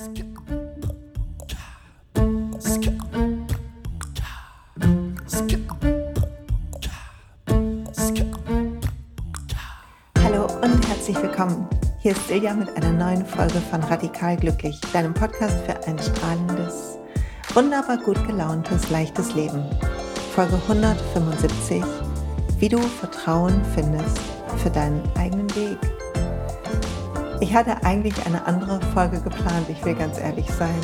Hallo und herzlich willkommen. Hier ist Silja mit einer neuen Folge von Radikal Glücklich, deinem Podcast für ein strahlendes, wunderbar gut gelauntes, leichtes Leben. Folge 175, wie du Vertrauen findest für deinen eigenen Weg. Ich hatte eigentlich eine andere Folge geplant, ich will ganz ehrlich sein.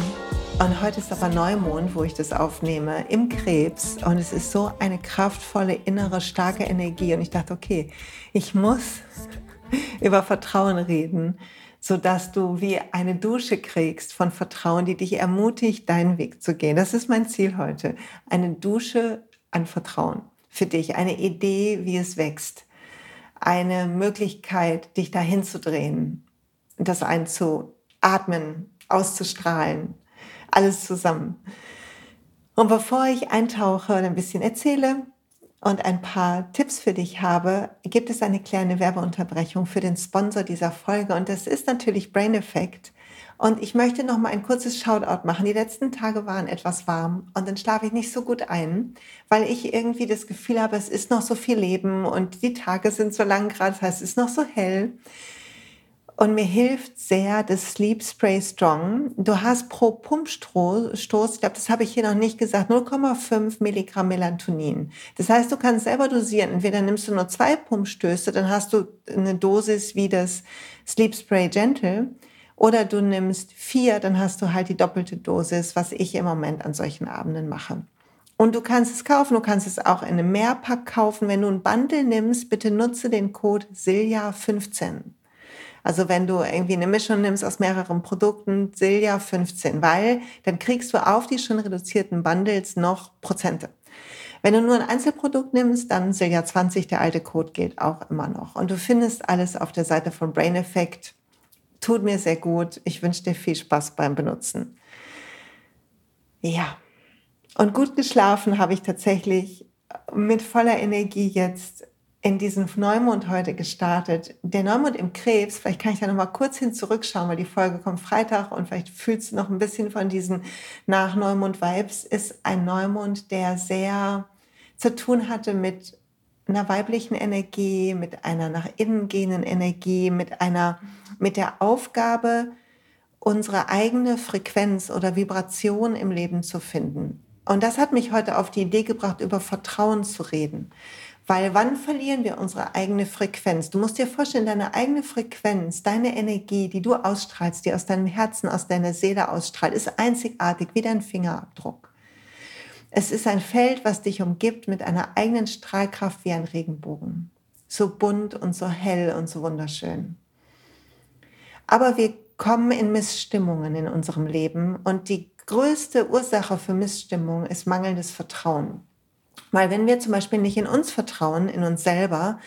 Und heute ist aber Neumond, wo ich das aufnehme, im Krebs. Und es ist so eine kraftvolle, innere, starke Energie. Und ich dachte, okay, ich muss über Vertrauen reden, sodass du wie eine Dusche kriegst von Vertrauen, die dich ermutigt, deinen Weg zu gehen. Das ist mein Ziel heute. Eine Dusche an Vertrauen für dich. Eine Idee, wie es wächst. Eine Möglichkeit, dich dahin zu drehen. Das einzuatmen, auszustrahlen alles zusammen. Und bevor ich eintauche und ein bisschen erzähle und ein paar Tipps für dich habe, gibt es eine kleine Werbeunterbrechung für den Sponsor dieser Folge und das ist natürlich Brain Effect. Und ich möchte noch mal ein kurzes Shoutout machen. Die letzten Tage waren etwas warm und dann schlafe ich nicht so gut ein, weil ich irgendwie das Gefühl habe, es ist noch so viel Leben und die Tage sind so lang gerade, das heißt, es ist noch so hell. Und mir hilft sehr das Sleep Spray Strong. Du hast pro Pumpstoß, ich glaube, das habe ich hier noch nicht gesagt, 0,5 Milligramm Melatonin. Das heißt, du kannst selber dosieren. Entweder nimmst du nur zwei Pumpstöße, dann hast du eine Dosis wie das Sleep Spray Gentle. Oder du nimmst vier, dann hast du halt die doppelte Dosis, was ich im Moment an solchen Abenden mache. Und du kannst es kaufen, du kannst es auch in einem Mehrpack kaufen. Wenn du ein Bundle nimmst, bitte nutze den Code SILJA15. Also wenn du irgendwie eine Mischung nimmst aus mehreren Produkten, Silja 15, weil dann kriegst du auf die schon reduzierten Bundles noch Prozente. Wenn du nur ein Einzelprodukt nimmst, dann Silja 20, der alte Code gilt auch immer noch. Und du findest alles auf der Seite von Brain Effect. Tut mir sehr gut. Ich wünsche dir viel Spaß beim Benutzen. Ja. Und gut geschlafen habe ich tatsächlich mit voller Energie jetzt in diesen Neumond heute gestartet. Der Neumond im Krebs, vielleicht kann ich da noch mal kurz hin zurückschauen, weil die Folge kommt Freitag und vielleicht fühlst du noch ein bisschen von diesen Nach-Neumond-Vibes, ist ein Neumond, der sehr zu tun hatte mit einer weiblichen Energie, mit einer nach innen gehenden Energie, mit einer, mit der Aufgabe, unsere eigene Frequenz oder Vibration im Leben zu finden. Und das hat mich heute auf die Idee gebracht, über Vertrauen zu reden. Weil wann verlieren wir unsere eigene Frequenz? Du musst dir vorstellen, deine eigene Frequenz, deine Energie, die du ausstrahlst, die aus deinem Herzen, aus deiner Seele ausstrahlt, ist einzigartig wie dein Fingerabdruck. Es ist ein Feld, was dich umgibt mit einer eigenen Strahlkraft wie ein Regenbogen. So bunt und so hell und so wunderschön. Aber wir kommen in Missstimmungen in unserem Leben und die größte Ursache für Missstimmung ist mangelndes Vertrauen. Weil wenn wir zum Beispiel nicht in uns vertrauen, in uns selber,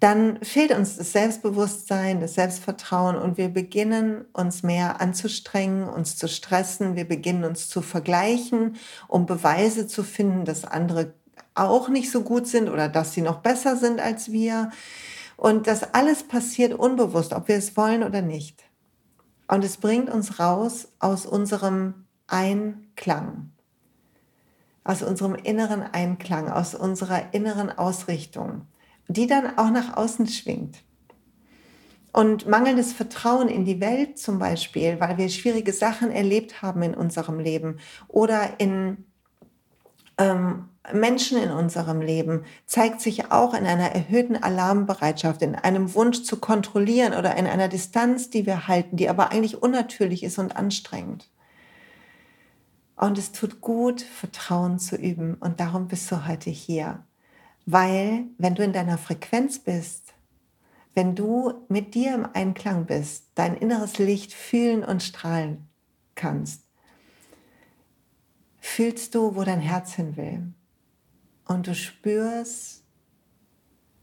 dann fehlt uns das Selbstbewusstsein, das Selbstvertrauen und wir beginnen uns mehr anzustrengen, uns zu stressen, wir beginnen uns zu vergleichen, um Beweise zu finden, dass andere auch nicht so gut sind oder dass sie noch besser sind als wir. Und das alles passiert unbewusst, ob wir es wollen oder nicht. Und es bringt uns raus aus unserem Einklang aus unserem inneren Einklang, aus unserer inneren Ausrichtung, die dann auch nach außen schwingt. Und mangelndes Vertrauen in die Welt zum Beispiel, weil wir schwierige Sachen erlebt haben in unserem Leben oder in ähm, Menschen in unserem Leben, zeigt sich auch in einer erhöhten Alarmbereitschaft, in einem Wunsch zu kontrollieren oder in einer Distanz, die wir halten, die aber eigentlich unnatürlich ist und anstrengend. Und es tut gut, Vertrauen zu üben. Und darum bist du heute hier. Weil, wenn du in deiner Frequenz bist, wenn du mit dir im Einklang bist, dein inneres Licht fühlen und strahlen kannst, fühlst du, wo dein Herz hin will. Und du spürst,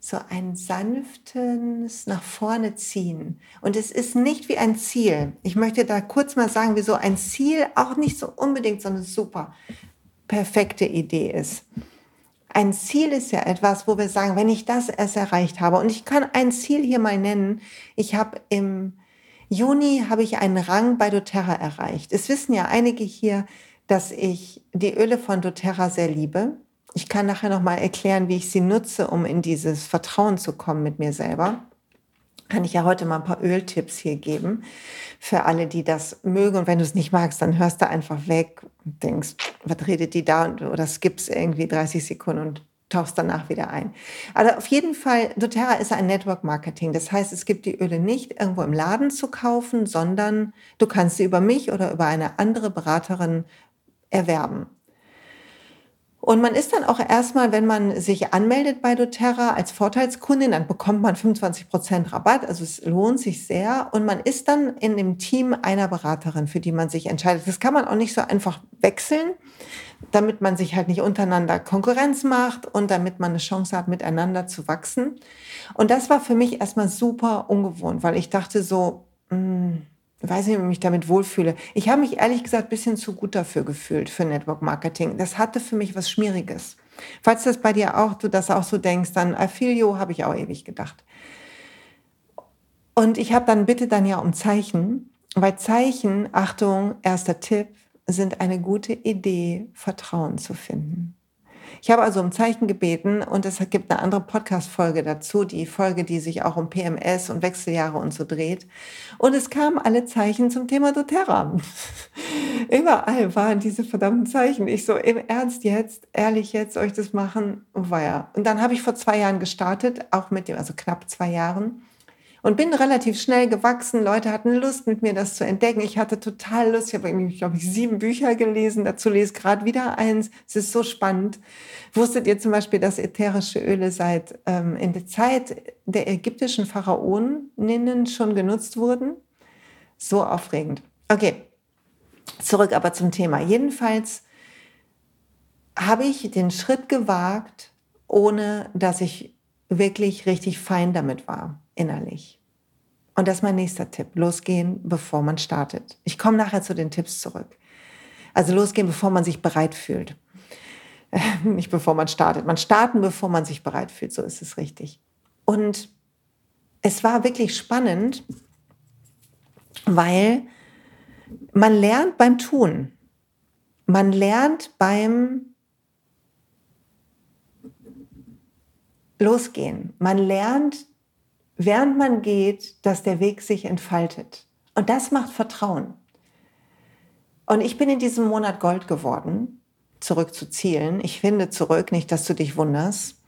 so ein sanftes nach vorne ziehen. Und es ist nicht wie ein Ziel. Ich möchte da kurz mal sagen, wieso ein Ziel auch nicht so unbedingt so eine super perfekte Idee ist. Ein Ziel ist ja etwas, wo wir sagen, wenn ich das erst erreicht habe, und ich kann ein Ziel hier mal nennen, ich habe im Juni habe ich einen Rang bei doTERRA erreicht. Es wissen ja einige hier, dass ich die Öle von doTERRA sehr liebe. Ich kann nachher noch mal erklären, wie ich sie nutze, um in dieses Vertrauen zu kommen mit mir selber. Kann ich ja heute mal ein paar Öltipps hier geben für alle, die das mögen. Und wenn du es nicht magst, dann hörst du einfach weg und denkst, was redet die da? Oder skippst irgendwie 30 Sekunden und tauchst danach wieder ein. Also auf jeden Fall, doTERRA ist ein Network Marketing. Das heißt, es gibt die Öle nicht irgendwo im Laden zu kaufen, sondern du kannst sie über mich oder über eine andere Beraterin erwerben. Und man ist dann auch erstmal, wenn man sich anmeldet bei doTERRA als Vorteilskundin, dann bekommt man 25 Prozent Rabatt. Also es lohnt sich sehr. Und man ist dann in dem Team einer Beraterin, für die man sich entscheidet. Das kann man auch nicht so einfach wechseln, damit man sich halt nicht untereinander Konkurrenz macht und damit man eine Chance hat, miteinander zu wachsen. Und das war für mich erstmal super ungewohnt, weil ich dachte so, mh, hm, weiß nicht, ob ich mich damit wohlfühle. Ich habe mich ehrlich gesagt ein bisschen zu gut dafür gefühlt für Network Marketing. Das hatte für mich was Schmieriges. Falls das bei dir auch, du das auch so denkst, dann Affilio habe ich auch ewig gedacht. Und ich habe dann bitte dann ja um Zeichen, weil Zeichen, Achtung, erster Tipp, sind eine gute Idee, Vertrauen zu finden. Ich habe also um Zeichen gebeten und es gibt eine andere Podcast-Folge dazu, die Folge, die sich auch um PMS und Wechseljahre und so dreht. Und es kamen alle Zeichen zum Thema doTERRA. Überall waren diese verdammten Zeichen. Ich so, im Ernst jetzt, ehrlich jetzt, euch das machen? War ja. Und dann habe ich vor zwei Jahren gestartet, auch mit dem, also knapp zwei Jahren und bin relativ schnell gewachsen. Leute hatten Lust, mit mir das zu entdecken. Ich hatte total Lust. Ich habe glaube ich, sieben Bücher gelesen. Dazu lese ich gerade wieder eins. Es ist so spannend. Wusstet ihr zum Beispiel, dass ätherische Öle seit ähm, in der Zeit der ägyptischen Pharaoninnen schon genutzt wurden? So aufregend. Okay, zurück aber zum Thema. Jedenfalls habe ich den Schritt gewagt, ohne dass ich wirklich richtig fein damit war innerlich. Und das ist mein nächster Tipp. Losgehen, bevor man startet. Ich komme nachher zu den Tipps zurück. Also losgehen, bevor man sich bereit fühlt. Nicht bevor man startet. Man starten, bevor man sich bereit fühlt. So ist es richtig. Und es war wirklich spannend, weil man lernt beim Tun. Man lernt beim Losgehen. Man lernt während man geht, dass der Weg sich entfaltet. Und das macht Vertrauen. Und ich bin in diesem Monat Gold geworden, zurück zu Zielen. Ich finde zurück, nicht, dass du dich wunderst.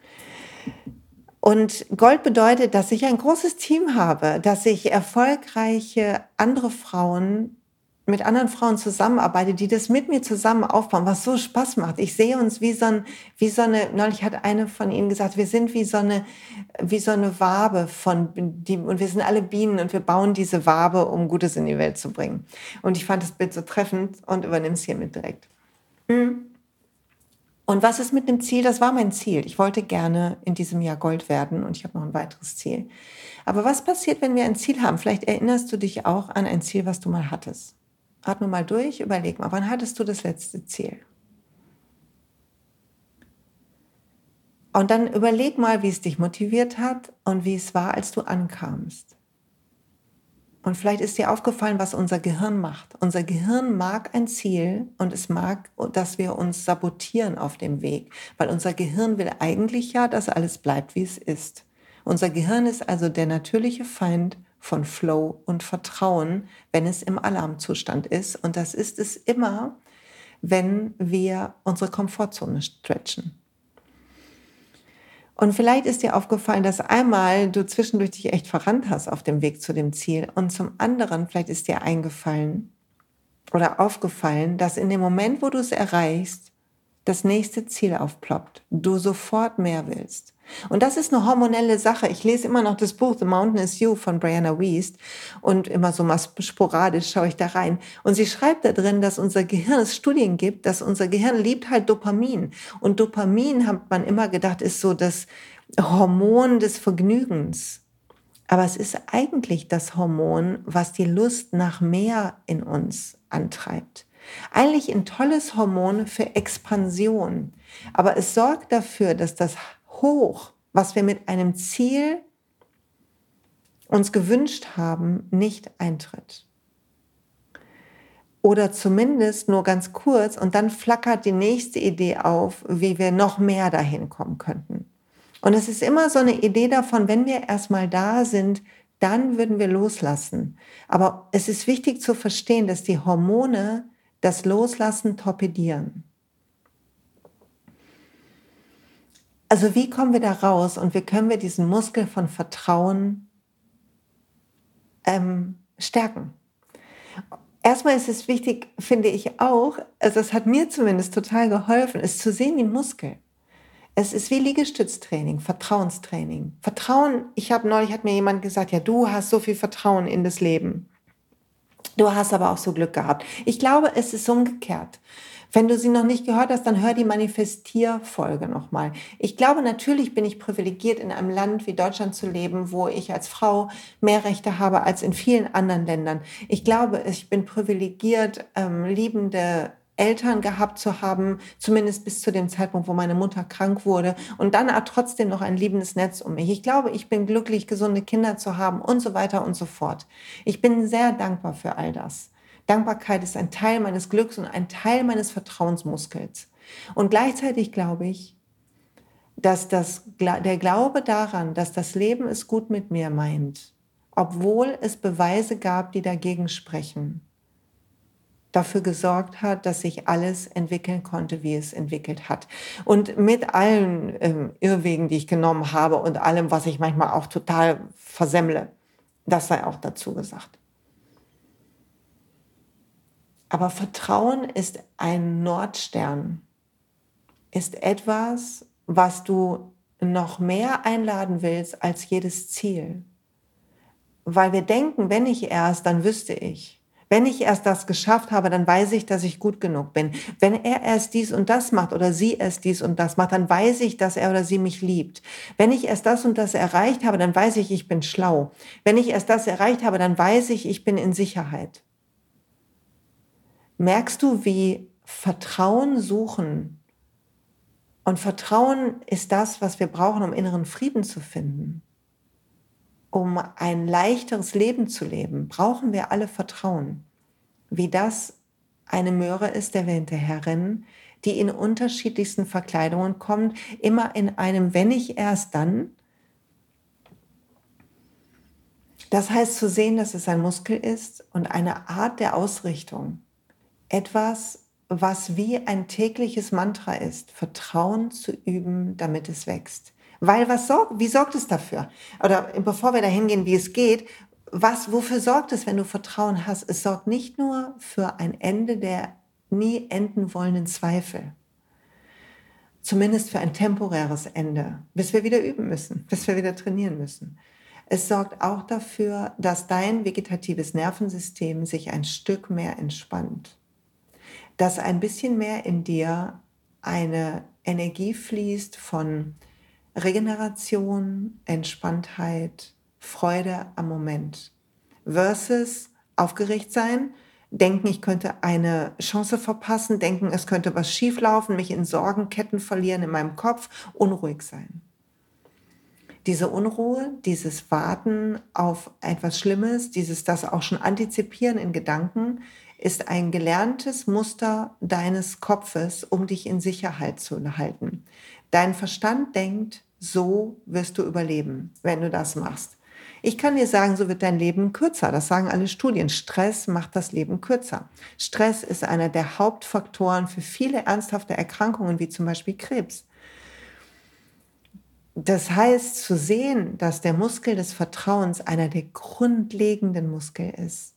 Und Gold bedeutet, dass ich ein großes Team habe, dass ich erfolgreiche andere Frauen mit anderen Frauen zusammenarbeite, die das mit mir zusammen aufbauen, was so Spaß macht. Ich sehe uns wie so, ein, wie so eine, neulich hat eine von ihnen gesagt, wir sind wie so eine, wie so eine Wabe von, die, und wir sind alle Bienen und wir bauen diese Wabe, um Gutes in die Welt zu bringen. Und ich fand das Bild so treffend und übernimm es hiermit direkt. Mhm. Und was ist mit dem Ziel? Das war mein Ziel. Ich wollte gerne in diesem Jahr Gold werden und ich habe noch ein weiteres Ziel. Aber was passiert, wenn wir ein Ziel haben? Vielleicht erinnerst du dich auch an ein Ziel, was du mal hattest. Atme mal durch, überleg mal, wann hattest du das letzte Ziel? Und dann überleg mal, wie es dich motiviert hat und wie es war, als du ankamst. Und vielleicht ist dir aufgefallen, was unser Gehirn macht. Unser Gehirn mag ein Ziel und es mag, dass wir uns sabotieren auf dem Weg, weil unser Gehirn will eigentlich ja, dass alles bleibt, wie es ist. Unser Gehirn ist also der natürliche Feind von Flow und Vertrauen, wenn es im Alarmzustand ist. Und das ist es immer, wenn wir unsere Komfortzone stretchen. Und vielleicht ist dir aufgefallen, dass einmal du zwischendurch dich echt verrannt hast auf dem Weg zu dem Ziel. Und zum anderen, vielleicht ist dir eingefallen oder aufgefallen, dass in dem Moment, wo du es erreichst, das nächste Ziel aufploppt, du sofort mehr willst. Und das ist eine hormonelle Sache. Ich lese immer noch das Buch The Mountain is You von Brianna Wiest und immer so mal sporadisch schaue ich da rein. Und sie schreibt da drin, dass unser Gehirn, es Studien gibt, dass unser Gehirn liebt halt Dopamin. Und Dopamin, hat man immer gedacht, ist so das Hormon des Vergnügens. Aber es ist eigentlich das Hormon, was die Lust nach mehr in uns antreibt. Eigentlich ein tolles Hormon für Expansion. Aber es sorgt dafür, dass das hoch, was wir mit einem Ziel uns gewünscht haben, nicht eintritt. Oder zumindest nur ganz kurz und dann flackert die nächste Idee auf, wie wir noch mehr dahin kommen könnten. Und es ist immer so eine Idee davon, wenn wir erstmal da sind, dann würden wir loslassen. Aber es ist wichtig zu verstehen, dass die Hormone das Loslassen torpedieren. Also wie kommen wir da raus und wie können wir diesen Muskel von Vertrauen ähm, stärken? Erstmal ist es wichtig, finde ich auch, also es hat mir zumindest total geholfen, es zu sehen wie ein Muskel. Es ist wie Liegestütztraining, Vertrauenstraining. Vertrauen, ich habe neulich, hat mir jemand gesagt, ja, du hast so viel Vertrauen in das Leben. Du hast aber auch so Glück gehabt. Ich glaube, es ist umgekehrt. Wenn du sie noch nicht gehört hast, dann hör die Manifestierfolge nochmal. Ich glaube, natürlich bin ich privilegiert, in einem Land wie Deutschland zu leben, wo ich als Frau mehr Rechte habe als in vielen anderen Ländern. Ich glaube, ich bin privilegiert, ähm, liebende Eltern gehabt zu haben, zumindest bis zu dem Zeitpunkt, wo meine Mutter krank wurde und dann trotzdem noch ein liebendes Netz um mich. Ich glaube, ich bin glücklich, gesunde Kinder zu haben und so weiter und so fort. Ich bin sehr dankbar für all das. Dankbarkeit ist ein Teil meines Glücks und ein Teil meines Vertrauensmuskels. Und gleichzeitig glaube ich, dass das, der Glaube daran, dass das Leben es gut mit mir meint, obwohl es Beweise gab, die dagegen sprechen, dafür gesorgt hat, dass sich alles entwickeln konnte, wie es entwickelt hat. Und mit allen ähm, Irrwegen, die ich genommen habe und allem, was ich manchmal auch total versemmle, das sei auch dazu gesagt. Aber Vertrauen ist ein Nordstern, ist etwas, was du noch mehr einladen willst als jedes Ziel. Weil wir denken, wenn ich erst, dann wüsste ich. Wenn ich erst das geschafft habe, dann weiß ich, dass ich gut genug bin. Wenn er erst dies und das macht oder sie erst dies und das macht, dann weiß ich, dass er oder sie mich liebt. Wenn ich erst das und das erreicht habe, dann weiß ich, ich bin schlau. Wenn ich erst das erreicht habe, dann weiß ich, ich bin in Sicherheit. Merkst du, wie Vertrauen suchen und Vertrauen ist das, was wir brauchen, um inneren Frieden zu finden um ein leichteres Leben zu leben, brauchen wir alle Vertrauen. Wie das eine Möhre ist, der wir hinterherrennen, die in unterschiedlichsten Verkleidungen kommt, immer in einem Wenn ich erst dann. Das heißt zu sehen, dass es ein Muskel ist und eine Art der Ausrichtung. Etwas, was wie ein tägliches Mantra ist, Vertrauen zu üben, damit es wächst. Weil was sorgt, wie sorgt es dafür? Oder bevor wir dahin gehen, wie es geht, was, wofür sorgt es, wenn du Vertrauen hast? Es sorgt nicht nur für ein Ende der nie enden wollenden Zweifel. Zumindest für ein temporäres Ende, bis wir wieder üben müssen, bis wir wieder trainieren müssen. Es sorgt auch dafür, dass dein vegetatives Nervensystem sich ein Stück mehr entspannt. Dass ein bisschen mehr in dir eine Energie fließt von Regeneration, Entspanntheit, Freude am Moment versus aufgeregt sein, denken, ich könnte eine Chance verpassen, denken, es könnte was schieflaufen, mich in Sorgenketten verlieren in meinem Kopf, unruhig sein. Diese Unruhe, dieses Warten auf etwas Schlimmes, dieses das auch schon antizipieren in Gedanken, ist ein gelerntes Muster deines Kopfes, um dich in Sicherheit zu halten. Dein Verstand denkt, so wirst du überleben, wenn du das machst. Ich kann dir sagen, so wird dein Leben kürzer. Das sagen alle Studien. Stress macht das Leben kürzer. Stress ist einer der Hauptfaktoren für viele ernsthafte Erkrankungen, wie zum Beispiel Krebs. Das heißt, zu sehen, dass der Muskel des Vertrauens einer der grundlegenden Muskel ist.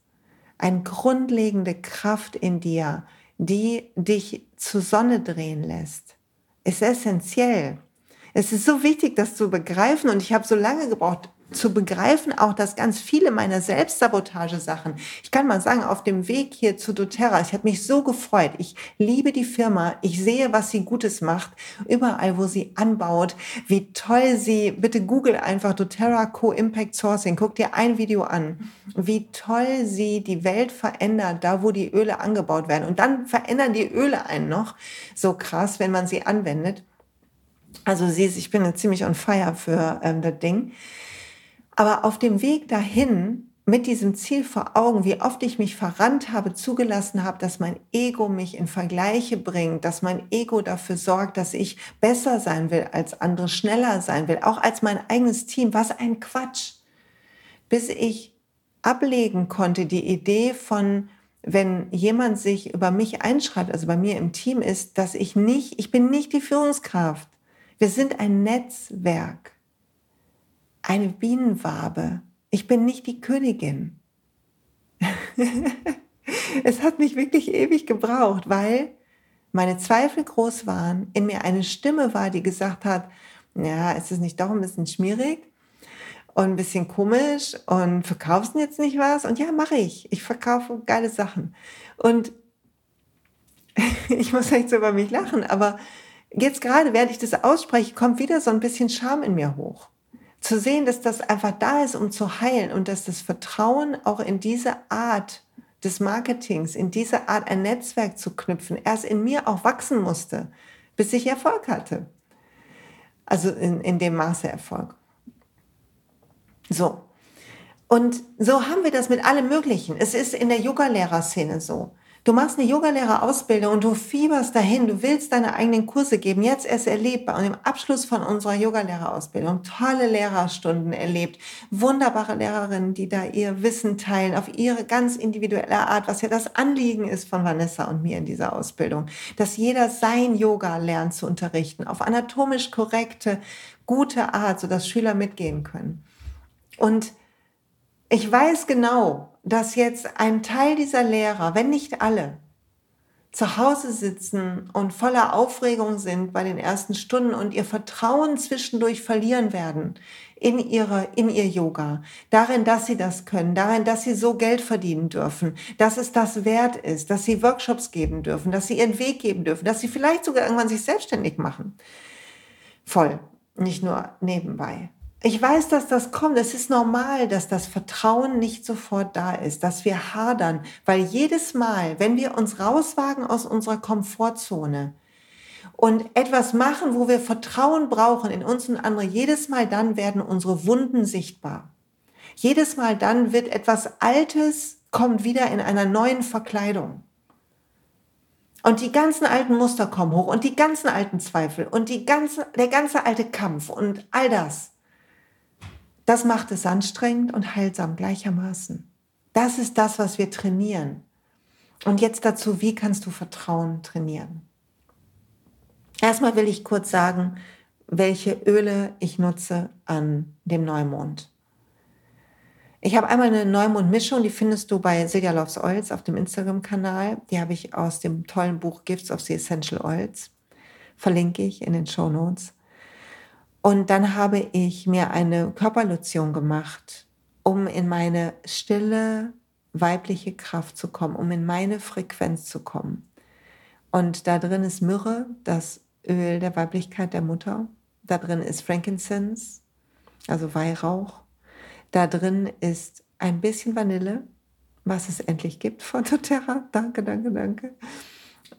Eine grundlegende Kraft in dir, die dich zur Sonne drehen lässt, ist essentiell. Es ist so wichtig, das zu begreifen und ich habe so lange gebraucht, zu begreifen auch, dass ganz viele meiner Selbstsabotage-Sachen, ich kann mal sagen, auf dem Weg hier zu doTERRA, ich habe mich so gefreut. Ich liebe die Firma. Ich sehe, was sie Gutes macht. Überall, wo sie anbaut, wie toll sie, bitte google einfach doTERRA Co-Impact Sourcing. Guck dir ein Video an. Wie toll sie die Welt verändert, da wo die Öle angebaut werden. Und dann verändern die Öle einen noch. So krass, wenn man sie anwendet. Also siehst, ich bin ziemlich on fire für ähm, das Ding. Aber auf dem Weg dahin mit diesem Ziel vor Augen, wie oft ich mich verrannt habe, zugelassen habe, dass mein Ego mich in Vergleiche bringt, dass mein Ego dafür sorgt, dass ich besser sein will als andere, schneller sein will, auch als mein eigenes Team. Was ein Quatsch. Bis ich ablegen konnte, die Idee von, wenn jemand sich über mich einschreibt, also bei mir im Team ist, dass ich nicht, ich bin nicht die Führungskraft. Wir sind ein Netzwerk, eine Bienenwabe ich bin nicht die Königin. es hat mich wirklich ewig gebraucht, weil meine Zweifel groß waren, in mir eine Stimme war, die gesagt hat, ja, ist es nicht doch ein bisschen schmierig und ein bisschen komisch und verkaufst du jetzt nicht was? Und ja, mache ich. Ich verkaufe geile Sachen. Und ich muss echt so über mich lachen, aber jetzt gerade, während ich das ausspreche, kommt wieder so ein bisschen Scham in mir hoch zu sehen, dass das einfach da ist, um zu heilen und dass das Vertrauen auch in diese Art des Marketings, in diese Art ein Netzwerk zu knüpfen, erst in mir auch wachsen musste, bis ich Erfolg hatte. Also in, in dem Maße Erfolg. So. Und so haben wir das mit allem Möglichen. Es ist in der Yoga-Lehrerszene so. Du machst eine Yogalehrerausbildung und du fieberst dahin, du willst deine eigenen Kurse geben, jetzt erst erlebt und im Abschluss von unserer Yogalehrerausbildung tolle Lehrerstunden erlebt, wunderbare Lehrerinnen, die da ihr Wissen teilen auf ihre ganz individuelle Art, was ja das Anliegen ist von Vanessa und mir in dieser Ausbildung, dass jeder sein Yoga lernt zu unterrichten, auf anatomisch korrekte, gute Art, sodass Schüler mitgehen können. Und ich weiß genau, dass jetzt ein Teil dieser Lehrer, wenn nicht alle, zu Hause sitzen und voller Aufregung sind bei den ersten Stunden und ihr Vertrauen zwischendurch verlieren werden in ihre, in ihr Yoga, darin, dass sie das können, darin, dass sie so Geld verdienen dürfen, dass es das wert ist, dass sie Workshops geben dürfen, dass sie ihren Weg geben dürfen, dass sie vielleicht sogar irgendwann sich selbstständig machen. Voll, nicht nur nebenbei. Ich weiß, dass das kommt. Es ist normal, dass das Vertrauen nicht sofort da ist, dass wir hadern, weil jedes Mal, wenn wir uns rauswagen aus unserer Komfortzone und etwas machen, wo wir Vertrauen brauchen in uns und andere, jedes Mal dann werden unsere Wunden sichtbar. Jedes Mal dann wird etwas Altes kommt wieder in einer neuen Verkleidung. Und die ganzen alten Muster kommen hoch und die ganzen alten Zweifel und die ganze, der ganze alte Kampf und all das. Das macht es anstrengend und heilsam gleichermaßen. Das ist das, was wir trainieren. Und jetzt dazu, wie kannst du Vertrauen trainieren? Erstmal will ich kurz sagen, welche Öle ich nutze an dem Neumond. Ich habe einmal eine Neumond-Mischung, die findest du bei Silja Loves Oils auf dem Instagram-Kanal. Die habe ich aus dem tollen Buch Gifts of the Essential Oils. Verlinke ich in den Show Notes. Und dann habe ich mir eine Körperlotion gemacht, um in meine stille weibliche Kraft zu kommen, um in meine Frequenz zu kommen. Und da drin ist Myrrhe, das Öl der Weiblichkeit der Mutter. Da drin ist Frankincense, also Weihrauch. Da drin ist ein bisschen Vanille, was es endlich gibt von doTERRA. Danke, danke, danke.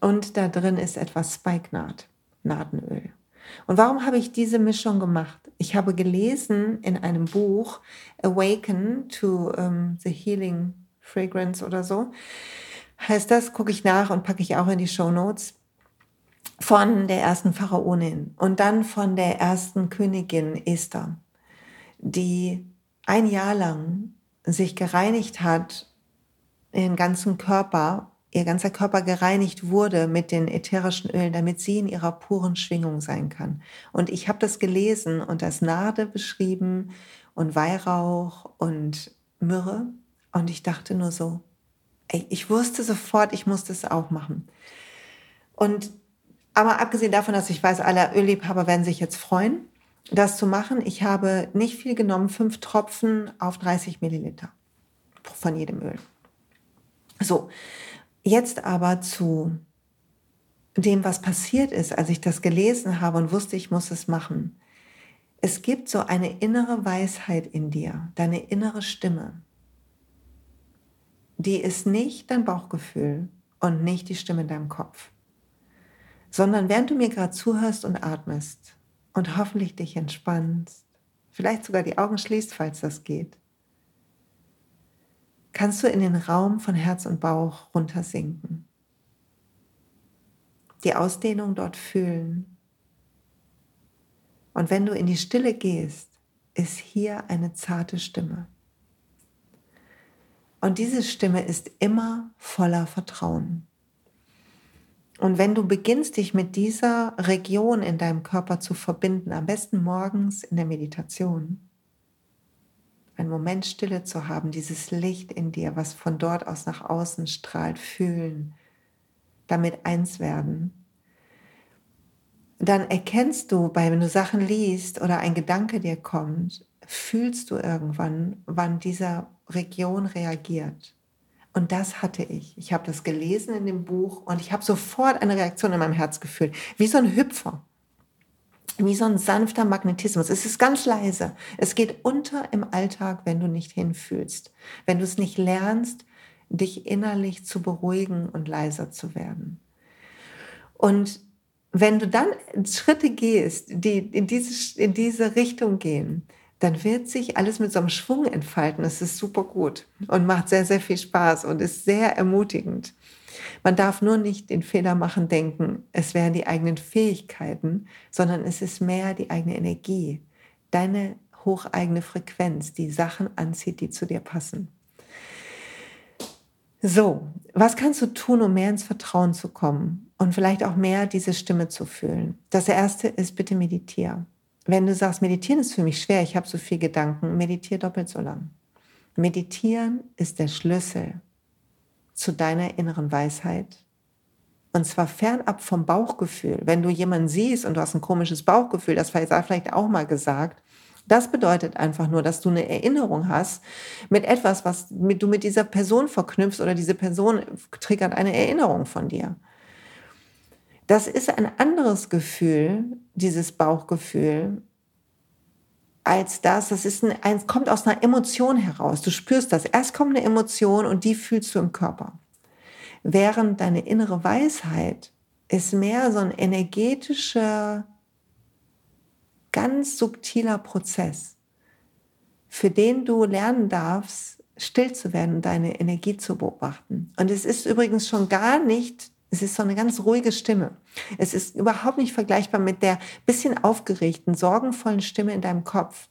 Und da drin ist etwas Spikenard, Nadenöl. Und warum habe ich diese Mischung gemacht? Ich habe gelesen in einem Buch Awaken to um, the Healing Fragrance oder so. Heißt das, gucke ich nach und packe ich auch in die Show Notes von der ersten Pharaonin und dann von der ersten Königin Esther, die ein Jahr lang sich gereinigt hat, ihren ganzen Körper ihr ganzer Körper gereinigt wurde mit den ätherischen Ölen, damit sie in ihrer puren Schwingung sein kann. Und ich habe das gelesen und das Nade beschrieben und Weihrauch und Myrrhe. Und ich dachte nur so, ey, ich wusste sofort, ich muss das auch machen. Und aber abgesehen davon, dass ich weiß, alle Ölliebhaber werden sich jetzt freuen, das zu machen. Ich habe nicht viel genommen, fünf Tropfen auf 30 Milliliter von jedem Öl. So, Jetzt aber zu dem, was passiert ist, als ich das gelesen habe und wusste, ich muss es machen. Es gibt so eine innere Weisheit in dir, deine innere Stimme. Die ist nicht dein Bauchgefühl und nicht die Stimme in deinem Kopf, sondern während du mir gerade zuhörst und atmest und hoffentlich dich entspannst vielleicht sogar die Augen schließt, falls das geht, kannst du in den Raum von Herz und Bauch runtersinken. Die Ausdehnung dort fühlen. Und wenn du in die Stille gehst, ist hier eine zarte Stimme. Und diese Stimme ist immer voller Vertrauen. Und wenn du beginnst, dich mit dieser Region in deinem Körper zu verbinden, am besten morgens in der Meditation, einen Moment Stille zu haben, dieses Licht in dir, was von dort aus nach außen strahlt, fühlen, damit eins werden, dann erkennst du, wenn du Sachen liest oder ein Gedanke dir kommt, fühlst du irgendwann, wann dieser Region reagiert. Und das hatte ich. Ich habe das gelesen in dem Buch und ich habe sofort eine Reaktion in meinem Herz gefühlt, wie so ein Hüpfer, wie so ein sanfter Magnetismus. Es ist ganz leise. Es geht unter im Alltag, wenn du nicht hinfühlst, wenn du es nicht lernst, dich innerlich zu beruhigen und leiser zu werden. Und wenn du dann Schritte gehst, die in diese, in diese Richtung gehen, dann wird sich alles mit so einem Schwung entfalten. Das ist super gut und macht sehr, sehr viel Spaß und ist sehr ermutigend. Man darf nur nicht den Fehler machen, denken, es wären die eigenen Fähigkeiten, sondern es ist mehr die eigene Energie, deine hocheigene Frequenz, die Sachen anzieht, die zu dir passen. So, was kannst du tun, um mehr ins Vertrauen zu kommen und vielleicht auch mehr diese Stimme zu fühlen? Das erste ist, bitte meditiere. Wenn du sagst, meditieren ist für mich schwer, ich habe so viel Gedanken, meditiere doppelt so lang. Meditieren ist der Schlüssel zu deiner inneren Weisheit. Und zwar fernab vom Bauchgefühl. Wenn du jemanden siehst und du hast ein komisches Bauchgefühl, das sei vielleicht auch mal gesagt, das bedeutet einfach nur, dass du eine Erinnerung hast mit etwas, was du mit dieser Person verknüpfst oder diese Person triggert eine Erinnerung von dir. Das ist ein anderes Gefühl, dieses Bauchgefühl, als das, das ist ein, ein, kommt aus einer Emotion heraus. Du spürst das. Erst kommt eine Emotion und die fühlst du im Körper. Während deine innere Weisheit ist mehr so ein energetischer ganz subtiler Prozess, für den du lernen darfst, still zu werden und deine Energie zu beobachten. Und es ist übrigens schon gar nicht, es ist so eine ganz ruhige Stimme. Es ist überhaupt nicht vergleichbar mit der bisschen aufgeregten, sorgenvollen Stimme in deinem Kopf.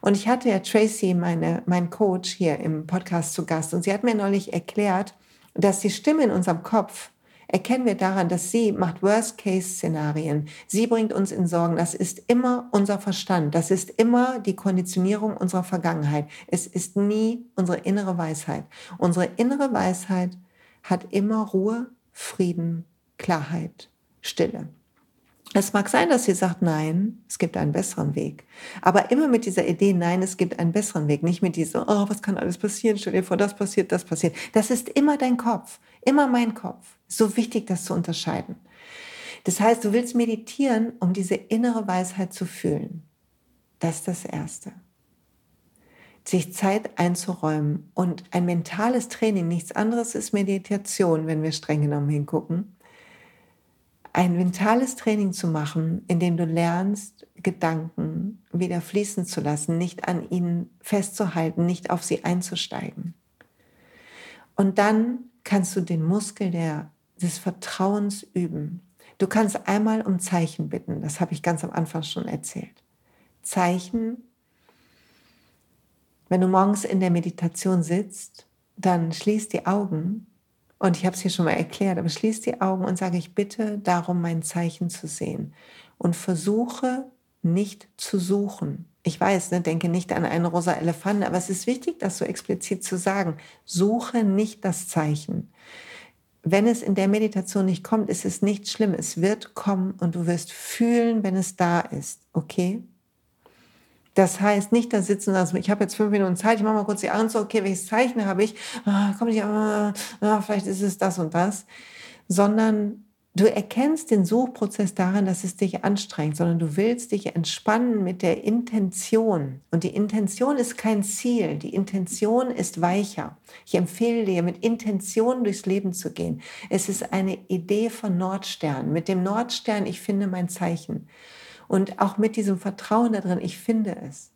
Und ich hatte ja Tracy, meine, mein Coach, hier im Podcast zu Gast. Und sie hat mir neulich erklärt, dass die Stimme in unserem Kopf erkennen wir daran, dass sie macht Worst-Case-Szenarien. Sie bringt uns in Sorgen. Das ist immer unser Verstand. Das ist immer die Konditionierung unserer Vergangenheit. Es ist nie unsere innere Weisheit. Unsere innere Weisheit hat immer Ruhe, Frieden, Klarheit, Stille. Es mag sein, dass sie sagt, nein, es gibt einen besseren Weg. Aber immer mit dieser Idee, nein, es gibt einen besseren Weg. Nicht mit dieser, oh, was kann alles passieren? Stell dir vor, das passiert, das passiert. Das ist immer dein Kopf, immer mein Kopf. So wichtig, das zu unterscheiden. Das heißt, du willst meditieren, um diese innere Weisheit zu fühlen. Das ist das Erste. Sich Zeit einzuräumen und ein mentales Training, nichts anderes ist Meditation, wenn wir streng genommen hingucken ein mentales Training zu machen, in dem du lernst, Gedanken wieder fließen zu lassen, nicht an ihnen festzuhalten, nicht auf sie einzusteigen. Und dann kannst du den Muskel der, des Vertrauens üben. Du kannst einmal um Zeichen bitten, das habe ich ganz am Anfang schon erzählt. Zeichen, wenn du morgens in der Meditation sitzt, dann schließ die Augen und ich habe es hier schon mal erklärt, aber schließ die Augen und sage, ich bitte darum, mein Zeichen zu sehen. Und versuche nicht zu suchen. Ich weiß, ne, denke nicht an einen rosa Elefanten, aber es ist wichtig, das so explizit zu sagen. Suche nicht das Zeichen. Wenn es in der Meditation nicht kommt, ist es nicht schlimm. Es wird kommen und du wirst fühlen, wenn es da ist. Okay? Das heißt, nicht da sitzen lassen, ich habe jetzt fünf Minuten Zeit, ich mache mal kurz die Augen zu, okay, welches Zeichen habe ich? Ah, komm nicht, ah, ah, vielleicht ist es das und das. Sondern du erkennst den Suchprozess daran, dass es dich anstrengt, sondern du willst dich entspannen mit der Intention. Und die Intention ist kein Ziel, die Intention ist weicher. Ich empfehle dir, mit Intention durchs Leben zu gehen. Es ist eine Idee von Nordstern. Mit dem Nordstern, ich finde mein Zeichen. Und auch mit diesem Vertrauen darin, ich finde es.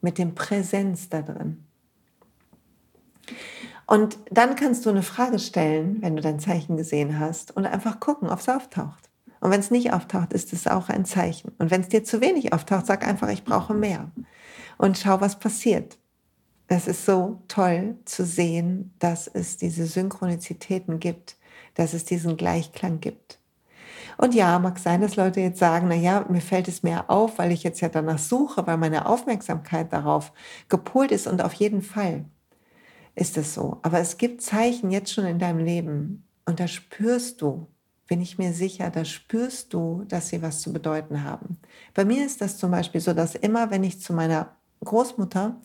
mit dem Präsenz da drin. Und dann kannst du eine Frage stellen, wenn du dein Zeichen gesehen hast, und einfach gucken, ob es auftaucht. Und wenn es nicht auftaucht, ist es auch ein Zeichen. Und wenn es dir zu wenig auftaucht, sag einfach, ich brauche mehr. Und schau, was passiert. Es ist so toll zu sehen, dass es diese Synchronizitäten gibt, dass es diesen Gleichklang gibt. Und ja, mag sein, dass Leute jetzt sagen, na ja, mir fällt es mehr auf, weil ich jetzt ja danach suche, weil meine Aufmerksamkeit darauf gepolt ist und auf jeden Fall ist es so. Aber es gibt Zeichen jetzt schon in deinem Leben und da spürst du, bin ich mir sicher, da spürst du, dass sie was zu bedeuten haben. Bei mir ist das zum Beispiel so, dass immer, wenn ich zu meiner Großmutter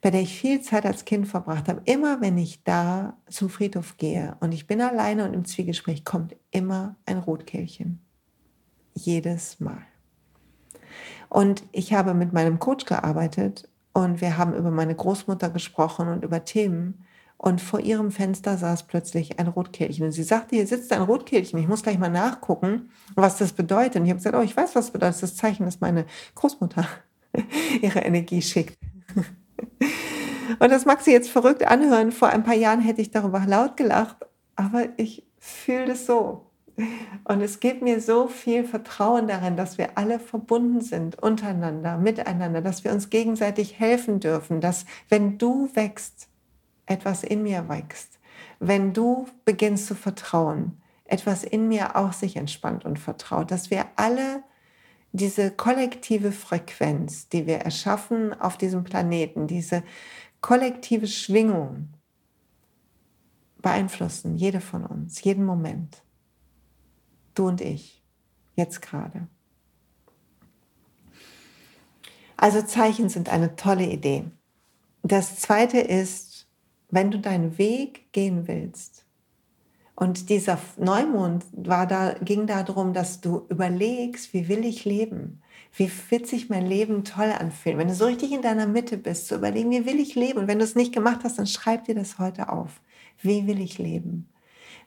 bei der ich viel Zeit als Kind verbracht habe, immer wenn ich da zum Friedhof gehe und ich bin alleine und im Zwiegespräch, kommt immer ein Rotkehlchen. Jedes Mal. Und ich habe mit meinem Coach gearbeitet und wir haben über meine Großmutter gesprochen und über Themen. Und vor ihrem Fenster saß plötzlich ein Rotkehlchen. Und sie sagte, hier sitzt ein Rotkehlchen. Ich muss gleich mal nachgucken, was das bedeutet. Und ich habe gesagt, oh, ich weiß, was das bedeutet. Das Zeichen, dass meine Großmutter ihre Energie schickt. Und das mag sie jetzt verrückt anhören. Vor ein paar Jahren hätte ich darüber laut gelacht, aber ich fühle das so. Und es gibt mir so viel Vertrauen darin, dass wir alle verbunden sind, untereinander, miteinander, dass wir uns gegenseitig helfen dürfen, dass wenn du wächst, etwas in mir wächst. Wenn du beginnst zu vertrauen, etwas in mir auch sich entspannt und vertraut, dass wir alle diese kollektive Frequenz, die wir erschaffen auf diesem Planeten, diese kollektive Schwingung beeinflussen, jede von uns, jeden Moment. Du und ich, jetzt gerade. Also Zeichen sind eine tolle Idee. Das Zweite ist, wenn du deinen Weg gehen willst, und dieser Neumond war da, ging darum, dass du überlegst, wie will ich leben? Wie wird sich mein Leben toll anfühlen? Wenn du so richtig in deiner Mitte bist, zu überlegen, wie will ich leben? Und wenn du es nicht gemacht hast, dann schreib dir das heute auf. Wie will ich leben?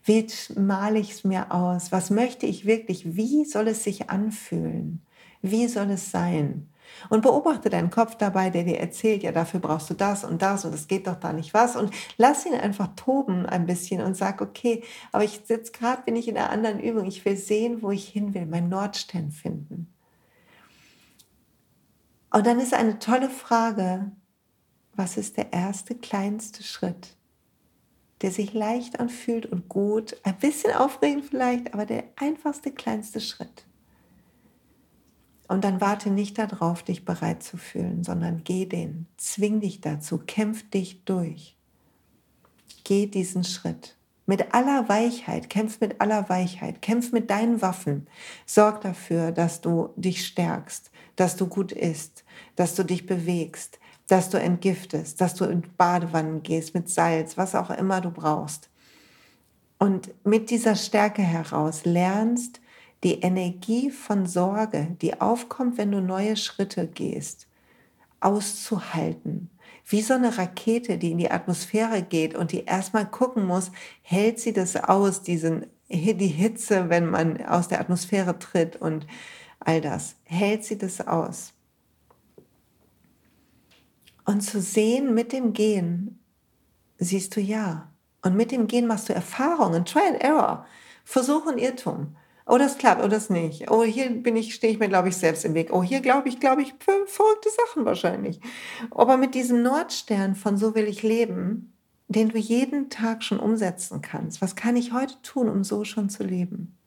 Wie male ich es mir aus? Was möchte ich wirklich? Wie soll es sich anfühlen? Wie soll es sein? Und beobachte deinen Kopf dabei, der dir erzählt, ja, dafür brauchst du das und das und es geht doch da nicht was. Und lass ihn einfach toben ein bisschen und sag, okay, aber ich sitze gerade, bin ich in einer anderen Übung. Ich will sehen, wo ich hin will, meinen Nordstern finden. Und dann ist eine tolle Frage, was ist der erste kleinste Schritt, der sich leicht anfühlt und gut, ein bisschen aufregend vielleicht, aber der einfachste kleinste Schritt. Und dann warte nicht darauf, dich bereit zu fühlen, sondern geh den, zwing dich dazu, kämpf dich durch. Geh diesen Schritt. Mit aller Weichheit, kämpf mit aller Weichheit, kämpf mit deinen Waffen. Sorg dafür, dass du dich stärkst, dass du gut isst, dass du dich bewegst, dass du entgiftest, dass du in Badewannen gehst mit Salz, was auch immer du brauchst. Und mit dieser Stärke heraus lernst, die Energie von Sorge, die aufkommt, wenn du neue Schritte gehst, auszuhalten. Wie so eine Rakete, die in die Atmosphäre geht und die erstmal gucken muss, hält sie das aus, diesen, die Hitze, wenn man aus der Atmosphäre tritt und all das. Hält sie das aus? Und zu sehen mit dem Gehen, siehst du ja. Und mit dem Gehen machst du Erfahrungen, Try and Error, Versuch und Irrtum. Oh, das klappt, oh, das nicht. Oh, hier bin ich, stehe ich mir, glaube ich, selbst im Weg. Oh, hier glaube ich, glaube ich, verrückte Sachen wahrscheinlich. Aber mit diesem Nordstern von So will ich leben, den du jeden Tag schon umsetzen kannst, was kann ich heute tun, um so schon zu leben?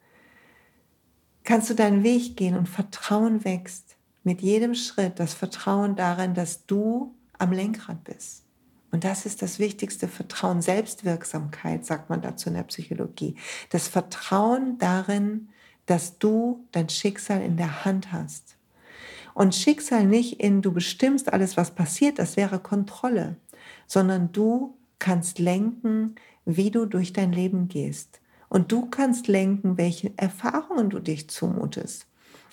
Kannst du deinen Weg gehen und Vertrauen wächst mit jedem Schritt, das Vertrauen darin, dass du am Lenkrad bist. Und das ist das wichtigste Vertrauen, Selbstwirksamkeit, sagt man dazu in der Psychologie. Das Vertrauen darin, dass du dein Schicksal in der Hand hast. Und Schicksal nicht in, du bestimmst alles, was passiert, das wäre Kontrolle, sondern du kannst lenken, wie du durch dein Leben gehst. Und du kannst lenken, welche Erfahrungen du dich zumutest.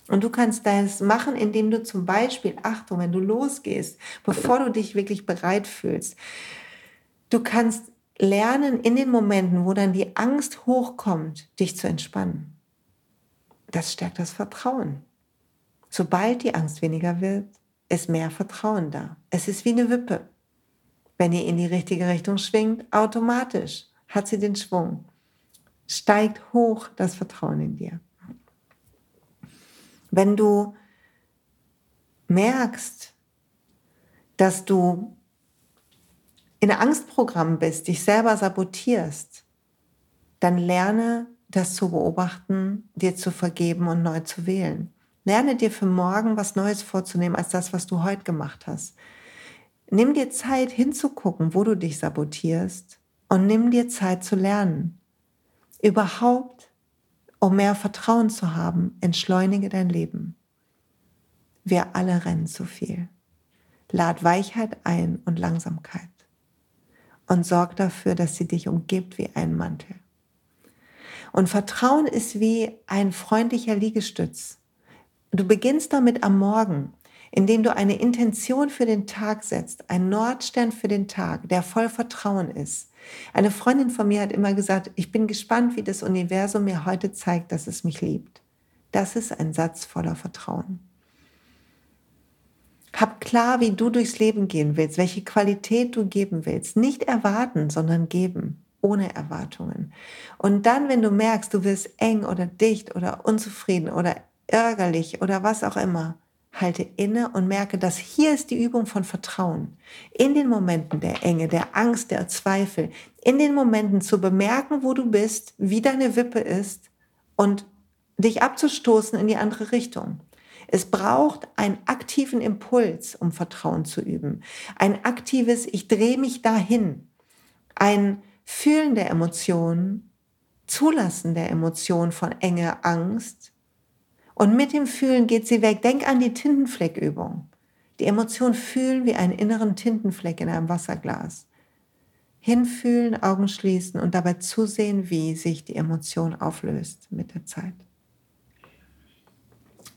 Und du kannst das machen, indem du zum Beispiel, Achtung, wenn du losgehst, bevor du dich wirklich bereit fühlst, du kannst lernen in den Momenten, wo dann die Angst hochkommt, dich zu entspannen. Das stärkt das Vertrauen. Sobald die Angst weniger wird, ist mehr Vertrauen da. Es ist wie eine Wippe. Wenn ihr in die richtige Richtung schwingt, automatisch hat sie den Schwung. Steigt hoch das Vertrauen in dir. Wenn du merkst, dass du in Angstprogrammen bist, dich selber sabotierst, dann lerne das zu beobachten, dir zu vergeben und neu zu wählen. Lerne dir für morgen was Neues vorzunehmen als das, was du heute gemacht hast. Nimm dir Zeit hinzugucken, wo du dich sabotierst und nimm dir Zeit zu lernen. Überhaupt, um mehr Vertrauen zu haben, entschleunige dein Leben. Wir alle rennen zu viel. Lad Weichheit ein und Langsamkeit und sorg dafür, dass sie dich umgibt wie ein Mantel. Und Vertrauen ist wie ein freundlicher Liegestütz. Du beginnst damit am Morgen, indem du eine Intention für den Tag setzt, ein Nordstern für den Tag, der voll Vertrauen ist. Eine Freundin von mir hat immer gesagt, ich bin gespannt, wie das Universum mir heute zeigt, dass es mich liebt. Das ist ein Satz voller Vertrauen. Hab klar, wie du durchs Leben gehen willst, welche Qualität du geben willst. Nicht erwarten, sondern geben, ohne Erwartungen. Und dann, wenn du merkst, du wirst eng oder dicht oder unzufrieden oder ärgerlich oder was auch immer, halte inne und merke, dass hier ist die Übung von Vertrauen. In den Momenten der Enge, der Angst, der Zweifel, in den Momenten zu bemerken, wo du bist, wie deine Wippe ist und dich abzustoßen in die andere Richtung. Es braucht einen aktiven Impuls, um Vertrauen zu üben. Ein aktives, ich drehe mich dahin. Ein Fühlen der Emotionen, Zulassen der Emotionen von Enge, Angst, und mit dem Fühlen geht sie weg. Denk an die Tintenfleckübung. Die Emotion fühlen wie einen inneren Tintenfleck in einem Wasserglas. Hinfühlen, Augen schließen und dabei zusehen, wie sich die Emotion auflöst mit der Zeit.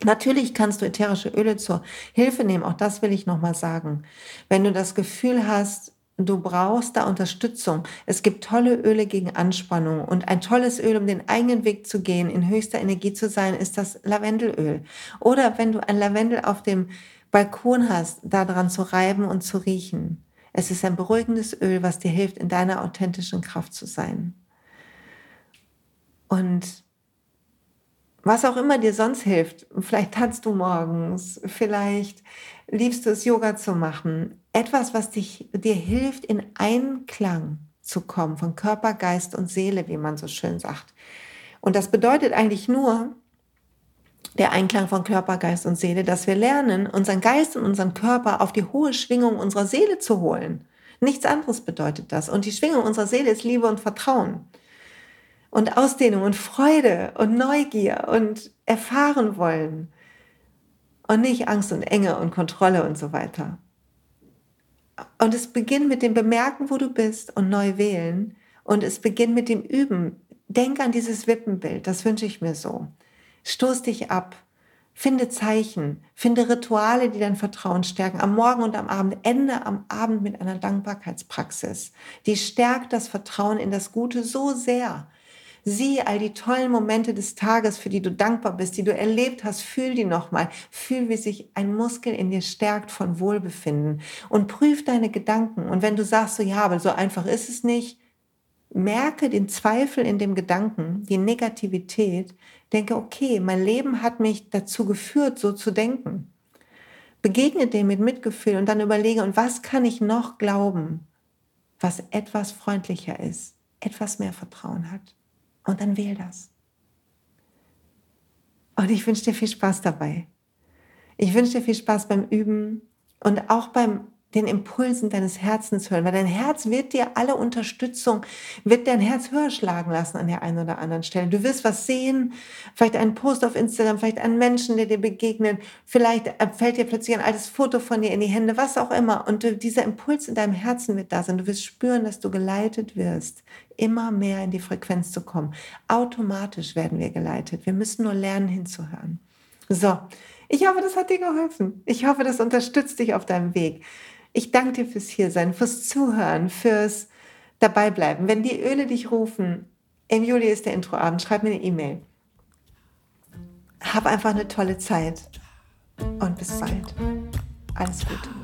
Natürlich kannst du ätherische Öle zur Hilfe nehmen, auch das will ich nochmal sagen. Wenn du das Gefühl hast, Du brauchst da Unterstützung. Es gibt tolle Öle gegen Anspannung und ein tolles Öl, um den eigenen Weg zu gehen, in höchster Energie zu sein, ist das Lavendelöl. Oder wenn du ein Lavendel auf dem Balkon hast, daran zu reiben und zu riechen. Es ist ein beruhigendes Öl, was dir hilft, in deiner authentischen Kraft zu sein. Und was auch immer dir sonst hilft, vielleicht tanzt du morgens, vielleicht liebst du es, Yoga zu machen, etwas, was dich, dir hilft, in Einklang zu kommen von Körper, Geist und Seele, wie man so schön sagt. Und das bedeutet eigentlich nur, der Einklang von Körper, Geist und Seele, dass wir lernen, unseren Geist und unseren Körper auf die hohe Schwingung unserer Seele zu holen. Nichts anderes bedeutet das. Und die Schwingung unserer Seele ist Liebe und Vertrauen. Und Ausdehnung und Freude und Neugier und erfahren wollen. Und nicht Angst und Enge und Kontrolle und so weiter. Und es beginnt mit dem Bemerken, wo du bist und neu wählen. Und es beginnt mit dem Üben. Denk an dieses Wippenbild, das wünsche ich mir so. Stoß dich ab. Finde Zeichen, finde Rituale, die dein Vertrauen stärken. Am Morgen und am Abend. Ende am Abend mit einer Dankbarkeitspraxis. Die stärkt das Vertrauen in das Gute so sehr, Sieh all die tollen Momente des Tages, für die du dankbar bist, die du erlebt hast. Fühl die nochmal. Fühl, wie sich ein Muskel in dir stärkt von Wohlbefinden. Und prüf deine Gedanken. Und wenn du sagst, so ja, aber so einfach ist es nicht, merke den Zweifel in dem Gedanken, die Negativität. Denke, okay, mein Leben hat mich dazu geführt, so zu denken. Begegne dem mit Mitgefühl und dann überlege, und was kann ich noch glauben, was etwas freundlicher ist, etwas mehr Vertrauen hat. Und dann wähl das. Und ich wünsche dir viel Spaß dabei. Ich wünsche dir viel Spaß beim Üben und auch beim den Impulsen deines Herzens hören, weil dein Herz wird dir alle Unterstützung, wird dein Herz höher schlagen lassen an der einen oder anderen Stelle. Du wirst was sehen, vielleicht einen Post auf Instagram, vielleicht einen Menschen, der dir begegnet, vielleicht fällt dir plötzlich ein altes Foto von dir in die Hände, was auch immer. Und dieser Impuls in deinem Herzen wird da sein. Du wirst spüren, dass du geleitet wirst, immer mehr in die Frequenz zu kommen. Automatisch werden wir geleitet. Wir müssen nur lernen hinzuhören. So, ich hoffe, das hat dir geholfen. Ich hoffe, das unterstützt dich auf deinem Weg. Ich danke dir fürs Hiersein, fürs Zuhören, fürs Dabeibleiben. Wenn die Öle dich rufen, im Juli ist der Introabend, schreib mir eine E-Mail. Hab einfach eine tolle Zeit und bis bald. Alles Gute.